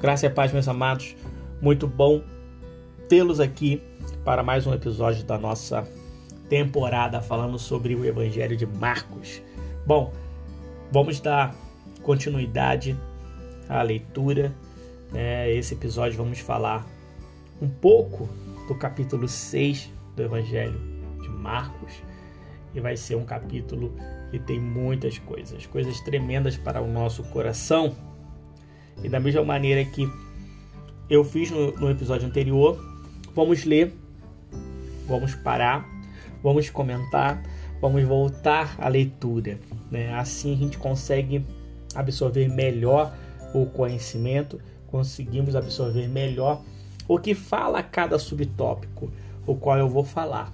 Graça e paz, meus amados. Muito bom tê-los aqui para mais um episódio da nossa temporada falando sobre o Evangelho de Marcos. Bom, vamos dar continuidade à leitura. É, esse episódio vamos falar um pouco do capítulo 6 do Evangelho de Marcos. E vai ser um capítulo que tem muitas coisas, coisas tremendas para o nosso coração e da mesma maneira que eu fiz no, no episódio anterior, vamos ler, vamos parar, vamos comentar, vamos voltar à leitura. Né? Assim a gente consegue absorver melhor o conhecimento, conseguimos absorver melhor o que fala cada subtópico, o qual eu vou falar.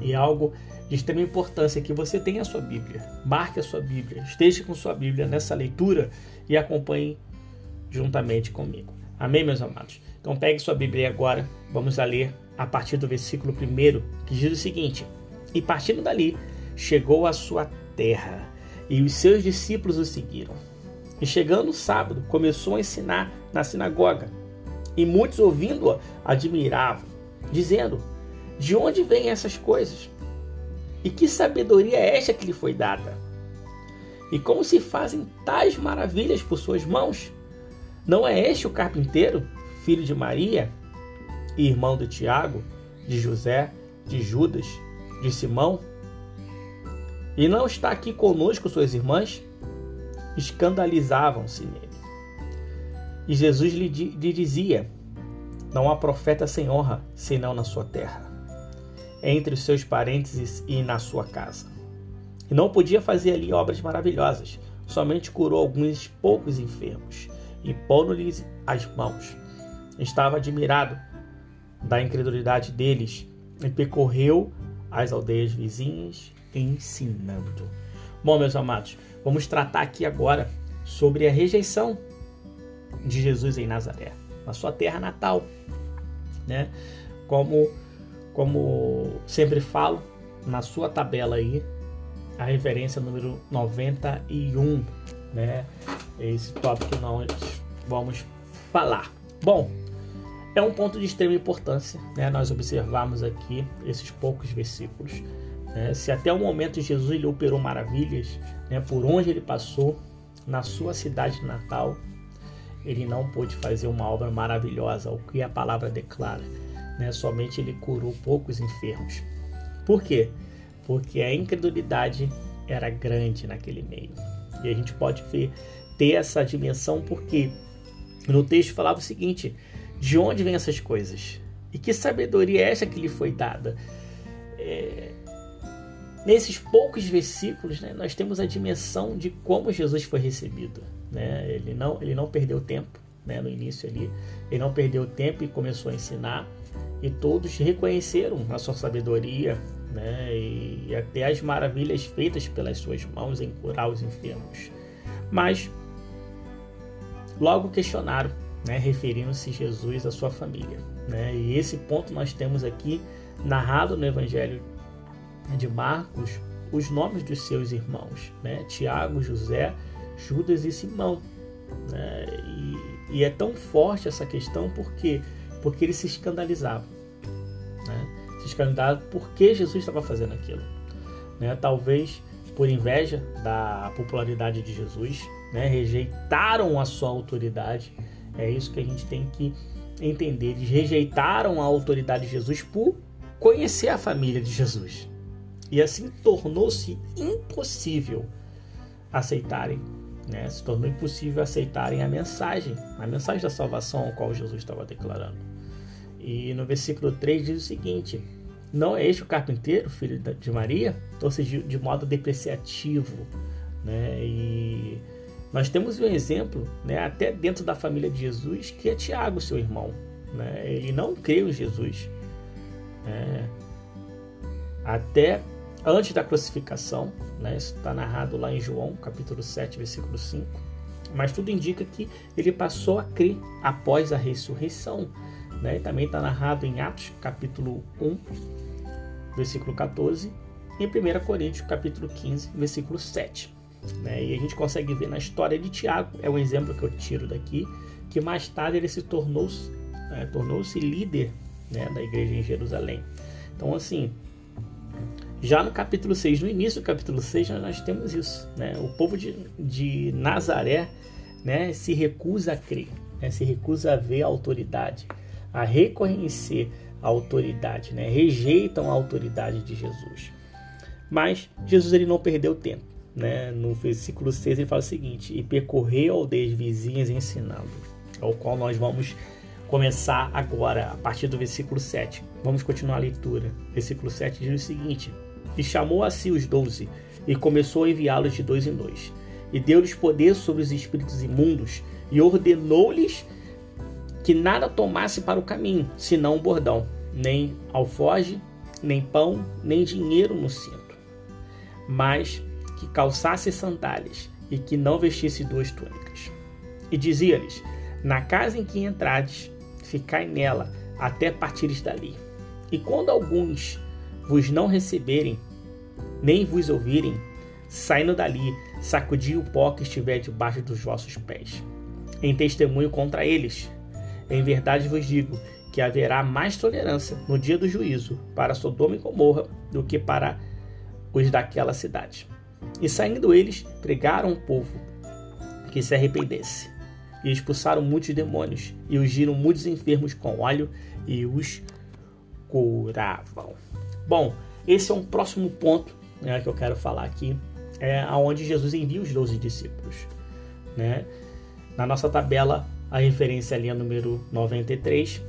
E algo de extrema importância que você tenha a sua Bíblia, marque a sua Bíblia, esteja com sua Bíblia nessa leitura e acompanhe juntamente comigo. Amém, meus amados? Então pegue sua Bíblia agora, vamos a ler a partir do versículo 1, que diz o seguinte: E partindo dali, chegou à sua terra, e os seus discípulos o seguiram. E chegando o sábado, começou a ensinar na sinagoga. E muitos ouvindo-o admiravam, dizendo: De onde vêm essas coisas? E que sabedoria é esta que lhe foi dada? E como se fazem tais maravilhas por suas mãos? Não é este o carpinteiro, filho de Maria, e irmão de Tiago, de José, de Judas, de Simão? E não está aqui conosco suas irmãs? Escandalizavam-se nele. E Jesus lhe, lhe dizia: Não há profeta sem honra, senão na sua terra, entre os seus parentes e na sua casa. E não podia fazer ali obras maravilhosas, somente curou alguns poucos enfermos e pondo-lhes as mãos. Estava admirado da incredulidade deles e percorreu as aldeias vizinhas ensinando. Bom, meus amados, vamos tratar aqui agora sobre a rejeição de Jesus em Nazaré, na sua terra natal, né? Como como sempre falo na sua tabela aí, a referência número 91, né? Esse tópico que nós vamos falar. Bom, é um ponto de extrema importância, né? Nós observamos aqui esses poucos versículos. Né? Se até o momento Jesus lhe operou maravilhas, né? Por onde ele passou, na sua cidade natal, ele não pôde fazer uma obra maravilhosa, o que a palavra declara. Né? Somente ele curou poucos enfermos. Por quê? Porque a incredulidade era grande naquele meio. E a gente pode ver ter essa dimensão, porque no texto falava o seguinte: de onde vêm essas coisas? E que sabedoria é essa que lhe foi dada? É... Nesses poucos versículos, né, nós temos a dimensão de como Jesus foi recebido. Né? Ele, não, ele não perdeu tempo né, no início ali, ele não perdeu tempo e começou a ensinar, e todos reconheceram a sua sabedoria né, e, até as maravilhas feitas pelas suas mãos em curar os enfermos. Mas logo questionaram, né, referindo-se Jesus à sua família. Né? E esse ponto nós temos aqui narrado no Evangelho de Marcos os nomes dos seus irmãos, né? Tiago, José, Judas e Simão. Né? E, e, é tão forte essa questão porque porque eles se escandalizavam, né? se escandalizavam porque Jesus estava fazendo aquilo, né? Talvez por inveja da popularidade de Jesus, né? rejeitaram a sua autoridade. É isso que a gente tem que entender. Eles rejeitaram a autoridade de Jesus por conhecer a família de Jesus. E assim tornou-se impossível aceitarem, né? se tornou impossível aceitarem a mensagem, a mensagem da salvação ao qual Jesus estava declarando. E no versículo 3 diz o seguinte: Não é este o carpinteiro, filho de Maria? Ou seja, de modo depreciativo. Né? E nós temos um exemplo, né, até dentro da família de Jesus, que é Tiago, seu irmão. Né? Ele não creu em Jesus. Né? Até antes da crucificação, né? isso está narrado lá em João, capítulo 7, versículo 5. Mas tudo indica que ele passou a crer após a ressurreição. Né? E também está narrado em Atos, capítulo 1, versículo 14, e em 1 Coríntios, capítulo 15, versículo 7. Né? E a gente consegue ver na história de Tiago, é o exemplo que eu tiro daqui, que mais tarde ele se tornou é, tornou-se líder né, da igreja em Jerusalém. Então, assim, já no capítulo 6, no início do capítulo 6, nós temos isso. Né? O povo de, de Nazaré né, se recusa a crer, né, se recusa a ver a autoridade, a reconhecer a autoridade, né, rejeitam a autoridade de Jesus. Mas Jesus ele não perdeu tempo. Né? No versículo 6 ele fala o seguinte: E percorreu aldeias vizinhas ensinando, ao qual nós vamos começar agora, a partir do versículo 7. Vamos continuar a leitura. Versículo 7 diz o seguinte: E chamou a si os doze, e começou a enviá-los de dois em dois. E deu-lhes poder sobre os espíritos imundos, e ordenou-lhes que nada tomasse para o caminho, senão um bordão, nem alfoge, nem pão, nem dinheiro no cinto, mas que calçasse sandálias e que não vestisse duas túnicas. E dizia-lhes: Na casa em que entrades, ficai nela até partires dali. E quando alguns vos não receberem, nem vos ouvirem, saindo dali, sacudi o pó que estiver debaixo dos vossos pés, em testemunho contra eles. Em verdade vos digo que haverá mais tolerância no dia do juízo para Sodoma e Gomorra do que para os daquela cidade. E saindo eles, pregaram o povo que se arrependesse e expulsaram muitos demônios e ungiram muitos enfermos com óleo e os curavam. Bom, esse é um próximo ponto né, que eu quero falar aqui, é aonde Jesus envia os 12 discípulos. Né? Na nossa tabela, a referência ali é número 93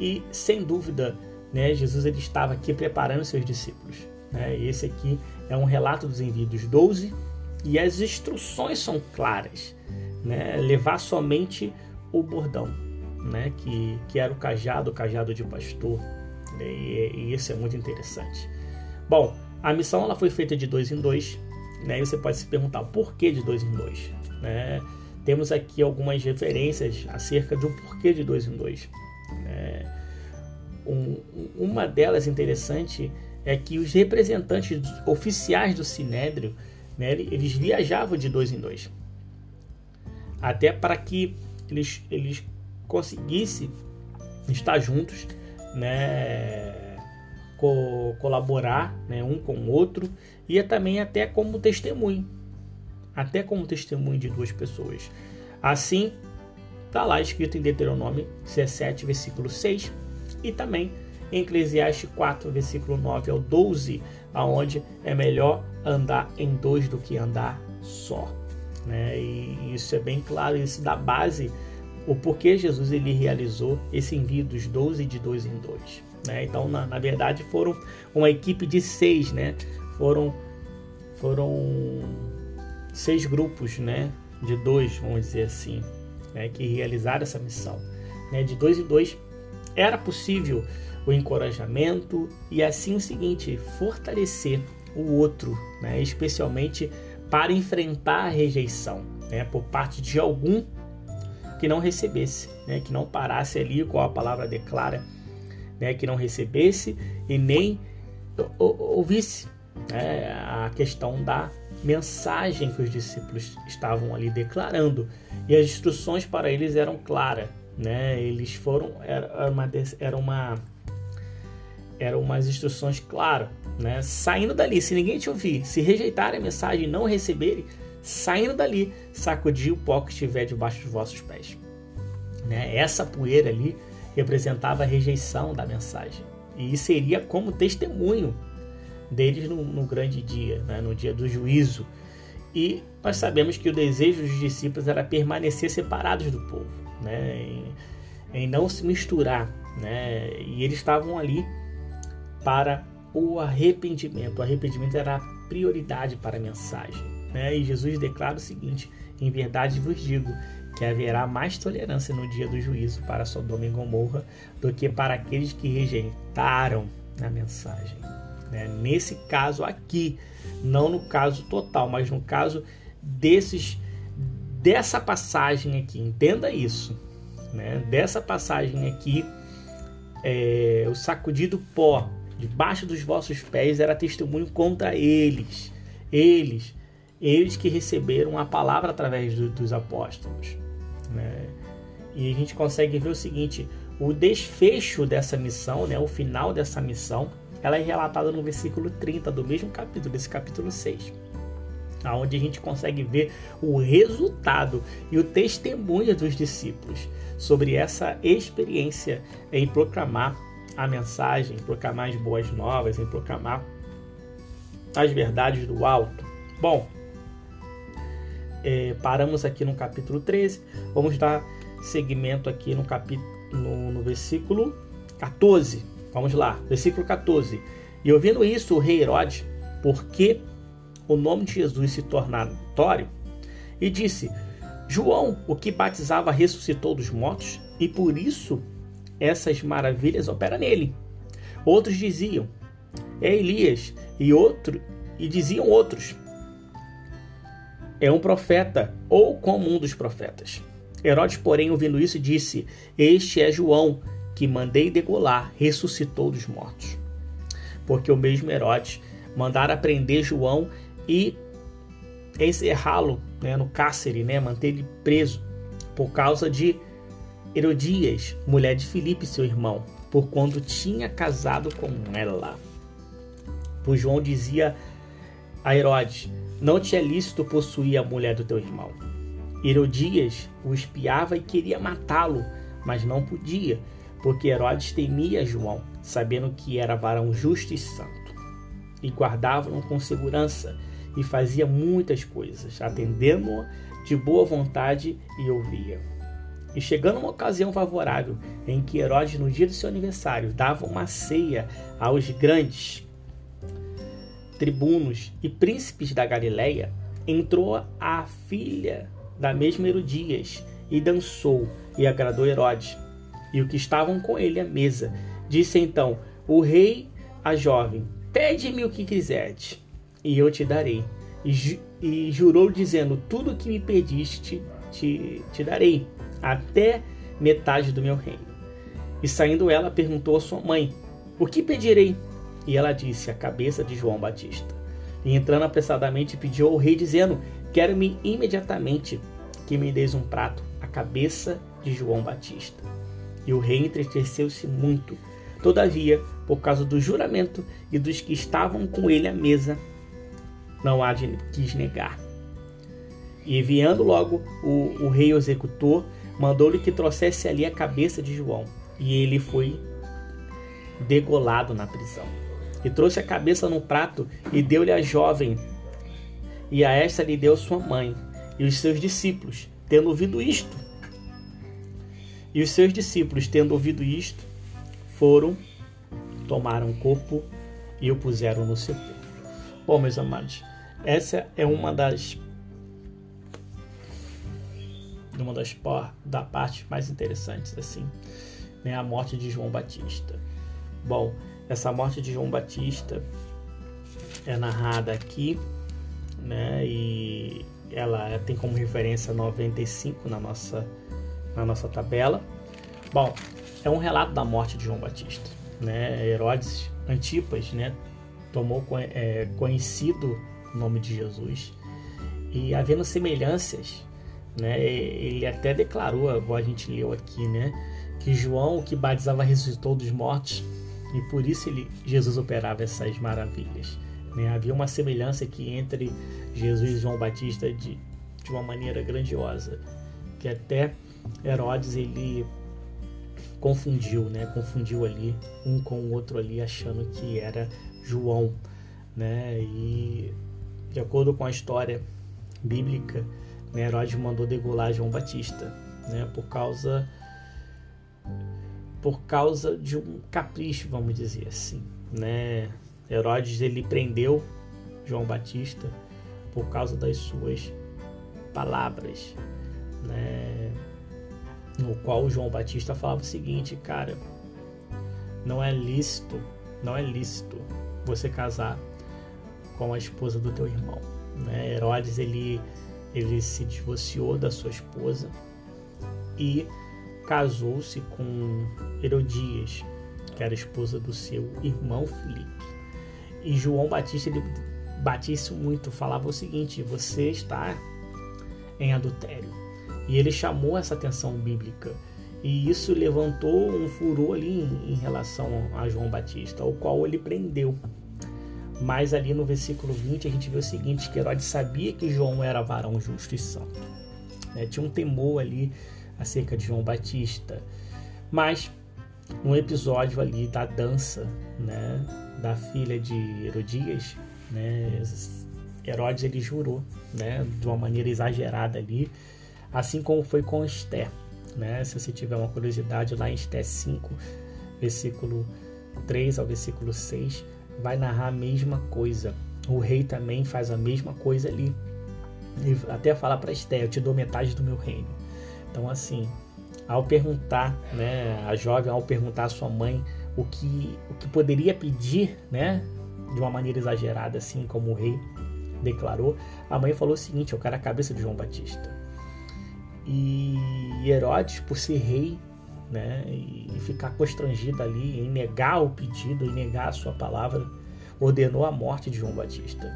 e sem dúvida, né, Jesus ele estava aqui preparando seus discípulos. Né? Esse aqui é um relato dos envios dos 12 e as instruções são claras né, levar somente o bordão, né, que, que era o cajado, o cajado de pastor. Né, e, e isso é muito interessante. Bom, a missão ela foi feita de dois em dois. Né, e você pode se perguntar por que de dois em dois. Né? Temos aqui algumas referências acerca do porquê de dois em dois. Né? Um, uma delas interessante é que os representantes oficiais do Sinédrio, né, eles viajavam de dois em dois até para que eles, eles conseguissem estar juntos, né, co colaborar né, um com o outro e é também até como testemunho, até como testemunho de duas pessoas. Assim, está lá escrito em Deuteronômio 17, versículo 6 e também em Eclesiastes 4, versículo 9 ao 12, aonde é melhor andar em dois do que andar só. Né? E isso é bem claro, isso dá base o porquê Jesus ele realizou esse envio dos 12 de dois em dois. Né? Então, na, na verdade, foram uma equipe de seis, né? Foram, foram seis grupos, né? De dois, vamos dizer assim, né? que realizaram essa missão. Né? De dois em dois era possível o encorajamento e assim o seguinte, fortalecer o outro, né? especialmente para enfrentar a rejeição né, por parte de algum que não recebesse, né, que não parasse ali, qual a palavra declara, né, que não recebesse e nem ouvisse né, a questão da mensagem que os discípulos estavam ali declarando. E as instruções para eles eram claras. Né? Eles foram, era uma, era uma eram umas instruções claras, né? Saindo dali, se ninguém te ouvir, se rejeitarem a mensagem não receberem, saindo dali, sacudir o pó que estiver debaixo dos vossos pés. Né? Essa poeira ali representava a rejeição da mensagem e seria como testemunho deles no, no grande dia, né? no dia do juízo. E nós sabemos que o desejo dos discípulos era permanecer separados do povo, né? em, em não se misturar. Né? E eles estavam ali para o arrependimento. O arrependimento era a prioridade para a mensagem. Né? E Jesus declara o seguinte: Em verdade vos digo que haverá mais tolerância no dia do juízo para Sodoma e Gomorra do que para aqueles que rejeitaram a mensagem. Né? Nesse caso aqui, não no caso total, mas no caso desses dessa passagem aqui, entenda isso, né? Dessa passagem aqui, é, o sacudido pó debaixo dos vossos pés era testemunho contra eles. Eles, eles que receberam a palavra através do, dos apóstolos. Né? E a gente consegue ver o seguinte: o desfecho dessa missão, né, o final dessa missão, ela é relatada no versículo 30 do mesmo capítulo, desse capítulo 6. Onde a gente consegue ver o resultado e o testemunho dos discípulos sobre essa experiência em proclamar a mensagem, em proclamar as boas novas, em proclamar as verdades do alto. Bom, é, paramos aqui no capítulo 13, vamos dar seguimento aqui no capítulo no, no versículo 14. Vamos lá, versículo 14. E ouvindo isso, o rei Herodes, porque o nome de Jesus se torna notório, e disse: João, o que batizava, ressuscitou dos mortos, e por isso essas maravilhas operam nele. Outros diziam: É Elias, e outro e diziam outros: É um profeta, ou como um dos profetas. Herodes, porém, ouvindo isso, disse: Este é João, que mandei degolar, ressuscitou dos mortos. Porque o mesmo Herodes mandara prender João e encerrá-lo né, no cárcere, né, manter ele preso, por causa de Herodias, mulher de Filipe, seu irmão, por quando tinha casado com ela. Pois João dizia a Herodes: Não te é lícito possuir a mulher do teu irmão. Herodias o espiava e queria matá-lo, mas não podia, porque Herodes temia João, sabendo que era varão justo e santo, e guardava-no com segurança, e fazia muitas coisas, atendendo-o de boa vontade e ouvia. E chegando uma ocasião favorável em que Herodes, no dia do seu aniversário, dava uma ceia aos grandes tribunos e príncipes da Galileia, entrou a filha da mesma Herodias, e dançou, e agradou Herodes, e o que estavam com ele à mesa. Disse então o rei à jovem: Pede-me o que quiseres, e eu te darei. E, ju e jurou, dizendo: Tudo o que me pediste, te, te darei, até metade do meu reino. E saindo ela, perguntou à sua mãe: O que pedirei? E ela disse: A cabeça de João Batista. E entrando apressadamente, pediu ao rei, dizendo: Quero-me imediatamente que me deis um prato, a cabeça de João Batista. E o rei entristeceu-se muito. Todavia, por causa do juramento e dos que estavam com ele à mesa, não há de quis negar. E enviando logo o, o rei executor, mandou-lhe que trouxesse ali a cabeça de João. E ele foi degolado na prisão. E trouxe a cabeça num prato e deu-lhe a jovem e a esta lhe deu sua mãe e os seus discípulos, tendo ouvido isto. E os seus discípulos, tendo ouvido isto, foram, tomaram o corpo e o puseram no sepulcro. Bom, meus amados, essa é uma das uma das da parte mais interessantes assim, né, a morte de João Batista. Bom, essa morte de João Batista é narrada aqui né? E ela tem como referência 95 na nossa, na nossa tabela. Bom, é um relato da morte de João Batista, né? Herodes Antipas, né? Tomou é, conhecido o nome de Jesus e havendo semelhanças, né? Ele até declarou, igual a gente leu aqui, né? Que João, o que batizava, ressuscitou dos mortos e por isso ele, Jesus operava essas maravilhas. Né? Havia uma semelhança aqui entre Jesus e João Batista de, de uma maneira grandiosa, que até Herodes ele confundiu, né? Confundiu ali um com o outro ali, achando que era João, né? E de acordo com a história bíblica, né, Herodes mandou degolar João Batista, né? Por causa por causa de um capricho, vamos dizer assim, né? Herodes ele prendeu João Batista por causa das suas palavras, né? No qual João Batista falava o seguinte, cara, não é lícito, não é lícito você casar com a esposa do teu irmão, né? Herodes ele ele se divorciou da sua esposa e casou-se com Herodias, que era esposa do seu irmão Filipe. E João Batista, ele batia isso muito, falava o seguinte: você está em adultério. E ele chamou essa atenção bíblica. E isso levantou um furor ali em, em relação a João Batista, o qual ele prendeu. Mas ali no versículo 20 a gente vê o seguinte, que Herodes sabia que João era varão justo e santo. Né? Tinha um temor ali acerca de João Batista. Mas um episódio ali da dança né, da filha de Herodias, né, Herodes ele jurou né, de uma maneira exagerada ali, assim como foi com Esther. Né? Se você tiver uma curiosidade, lá em Esté 5, versículo 3 ao versículo 6, vai narrar a mesma coisa. O rei também faz a mesma coisa ali. E até fala para Esté, eu te dou metade do meu reino. Então, assim, ao perguntar, né, a jovem, ao perguntar à sua mãe o que, o que poderia pedir, né, de uma maneira exagerada, assim como o rei declarou, a mãe falou o seguinte: Eu quero a cabeça de João Batista. E Herodes, por ser rei, né, e ficar constrangido ali em negar o pedido, em negar a sua palavra, ordenou a morte de João Batista.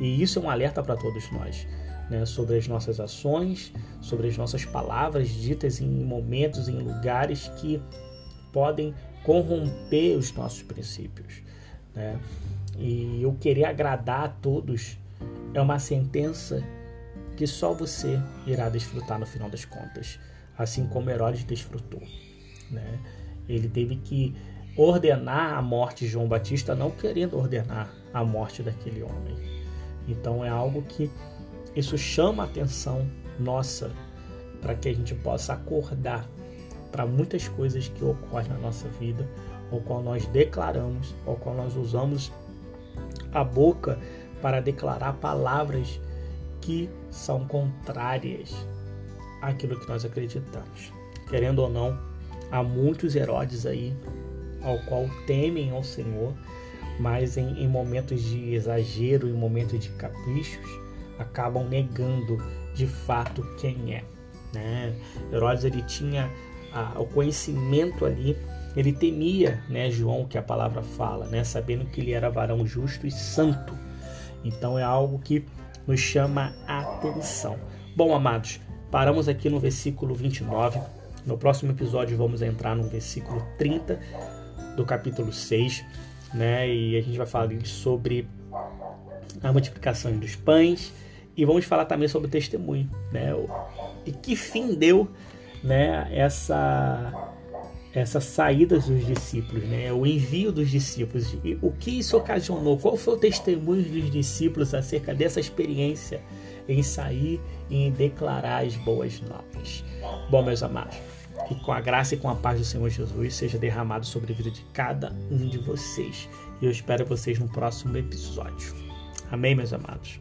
E isso é um alerta para todos nós, né, sobre as nossas ações, sobre as nossas palavras ditas em momentos, em lugares que podem corromper os nossos princípios. Né? E eu querer agradar a todos é uma sentença que só você irá desfrutar no final das contas, assim como Herodes desfrutou. Né? Ele teve que ordenar a morte de João Batista, não querendo ordenar a morte daquele homem. Então é algo que isso chama a atenção nossa para que a gente possa acordar para muitas coisas que ocorrem na nossa vida, ou qual nós declaramos, ou qual nós usamos a boca para declarar palavras que são contrárias àquilo que nós acreditamos. Querendo ou não, há muitos Herodes aí ao qual temem ao Senhor, mas em, em momentos de exagero, em momentos de caprichos, acabam negando de fato quem é. Né? Herodes ele tinha a, o conhecimento ali, ele temia, né, João, que a palavra fala, né, sabendo que ele era varão justo e santo. Então é algo que nos chama a atenção. Bom, amados, paramos aqui no versículo 29. No próximo episódio vamos entrar no versículo 30 do capítulo 6, né? E a gente vai falar sobre a multiplicação dos pães e vamos falar também sobre o testemunho, né? E que fim deu, né, essa essa saída dos discípulos, né? o envio dos discípulos. E o que isso ocasionou? Qual foi o testemunho dos discípulos acerca dessa experiência em sair e em declarar as boas novas? Bom, meus amados, que com a graça e com a paz do Senhor Jesus seja derramado sobre a vida de cada um de vocês. E eu espero vocês no próximo episódio. Amém, meus amados?